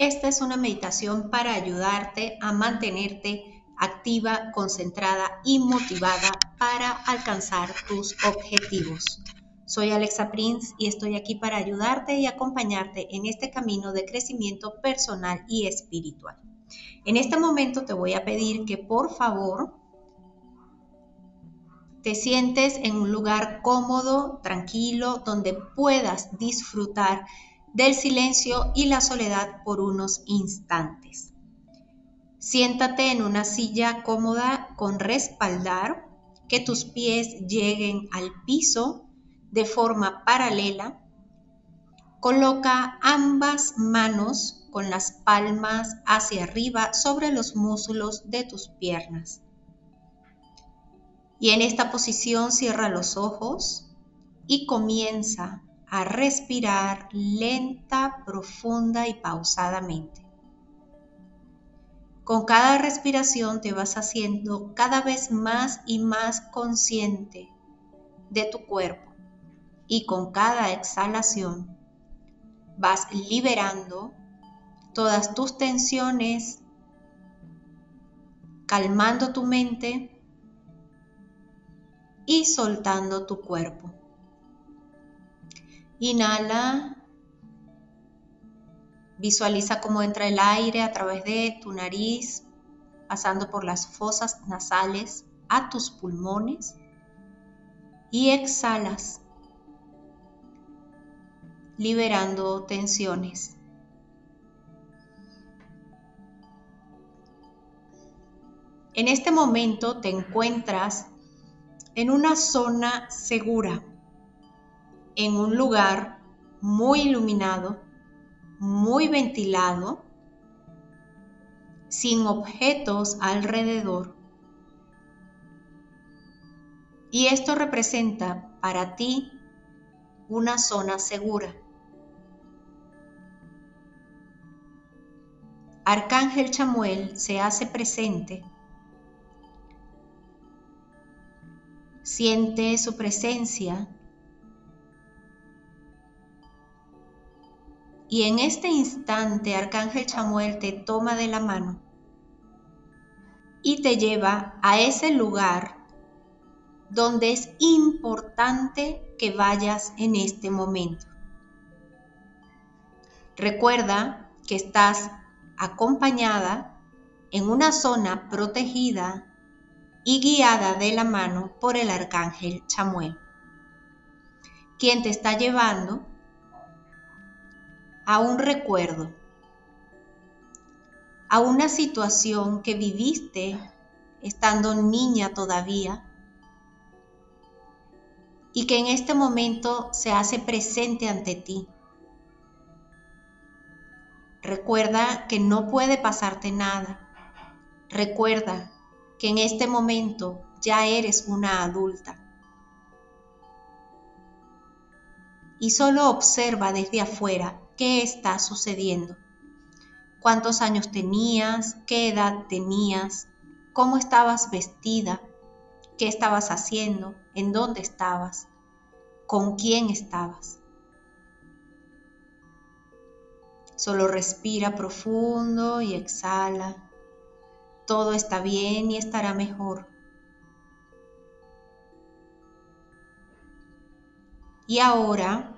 Esta es una meditación para ayudarte a mantenerte activa, concentrada y motivada para alcanzar tus objetivos. Soy Alexa Prince y estoy aquí para ayudarte y acompañarte en este camino de crecimiento personal y espiritual. En este momento te voy a pedir que por favor te sientes en un lugar cómodo, tranquilo, donde puedas disfrutar del silencio y la soledad por unos instantes. Siéntate en una silla cómoda con respaldar, que tus pies lleguen al piso de forma paralela. Coloca ambas manos con las palmas hacia arriba sobre los músculos de tus piernas. Y en esta posición cierra los ojos y comienza a respirar lenta, profunda y pausadamente. Con cada respiración te vas haciendo cada vez más y más consciente de tu cuerpo y con cada exhalación vas liberando todas tus tensiones, calmando tu mente y soltando tu cuerpo. Inhala. Visualiza cómo entra el aire a través de tu nariz, pasando por las fosas nasales a tus pulmones. Y exhalas, liberando tensiones. En este momento te encuentras en una zona segura en un lugar muy iluminado, muy ventilado, sin objetos alrededor. Y esto representa para ti una zona segura. Arcángel Chamuel se hace presente. Siente su presencia Y en este instante Arcángel Chamuel te toma de la mano y te lleva a ese lugar donde es importante que vayas en este momento. Recuerda que estás acompañada en una zona protegida y guiada de la mano por el arcángel Chamuel, quien te está llevando a un recuerdo, a una situación que viviste estando niña todavía y que en este momento se hace presente ante ti. Recuerda que no puede pasarte nada. Recuerda que en este momento ya eres una adulta. Y solo observa desde afuera qué está sucediendo. ¿Cuántos años tenías? ¿Qué edad tenías? ¿Cómo estabas vestida? ¿Qué estabas haciendo? ¿En dónde estabas? ¿Con quién estabas? Solo respira profundo y exhala. Todo está bien y estará mejor. Y ahora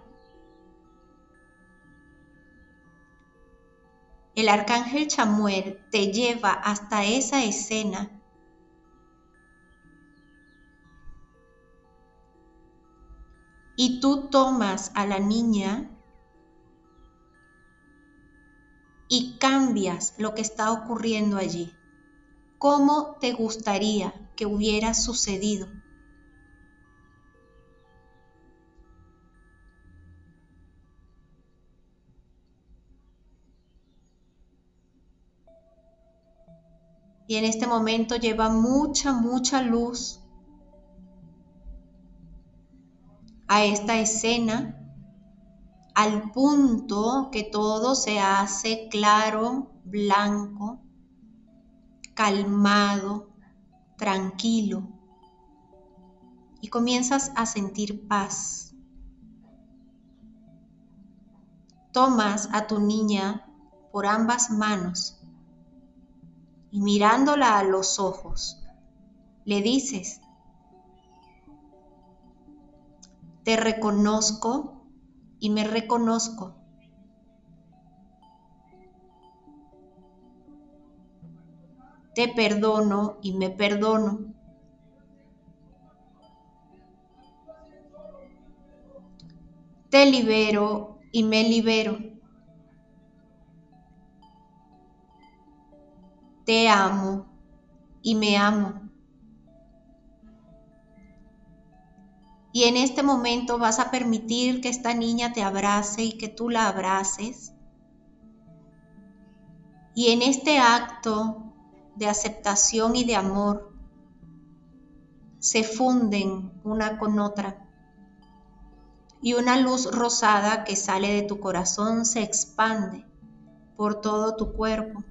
el arcángel Chamuel te lleva hasta esa escena y tú tomas a la niña y cambias lo que está ocurriendo allí. ¿Cómo te gustaría que hubiera sucedido? Y en este momento lleva mucha, mucha luz a esta escena al punto que todo se hace claro, blanco, calmado, tranquilo y comienzas a sentir paz. Tomas a tu niña por ambas manos y mirándola a los ojos, le dices, te reconozco y me reconozco. Te perdono y me perdono. Te libero y me libero. Te amo y me amo. Y en este momento vas a permitir que esta niña te abrace y que tú la abraces. Y en este acto de aceptación y de amor se funden una con otra. Y una luz rosada que sale de tu corazón se expande por todo tu cuerpo,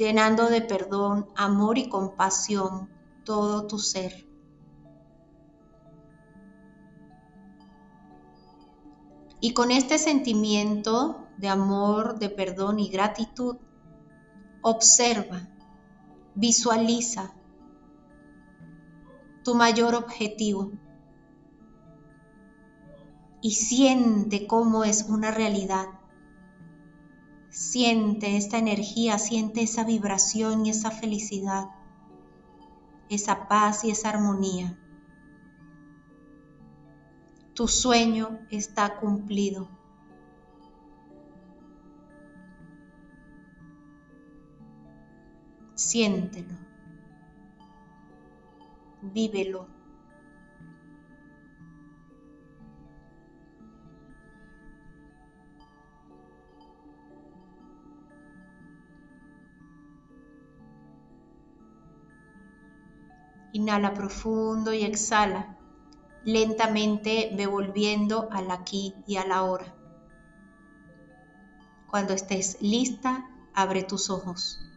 llenando de perdón, amor y compasión todo tu ser. Y con este sentimiento de amor, de perdón y gratitud, observa, visualiza tu mayor objetivo y siente cómo es una realidad. Siente esta energía, siente esa vibración y esa felicidad, esa paz y esa armonía tu sueño está cumplido. Siéntelo. Vívelo. Inhala profundo y exhala lentamente devolviendo al aquí y a la hora. Cuando estés lista, abre tus ojos.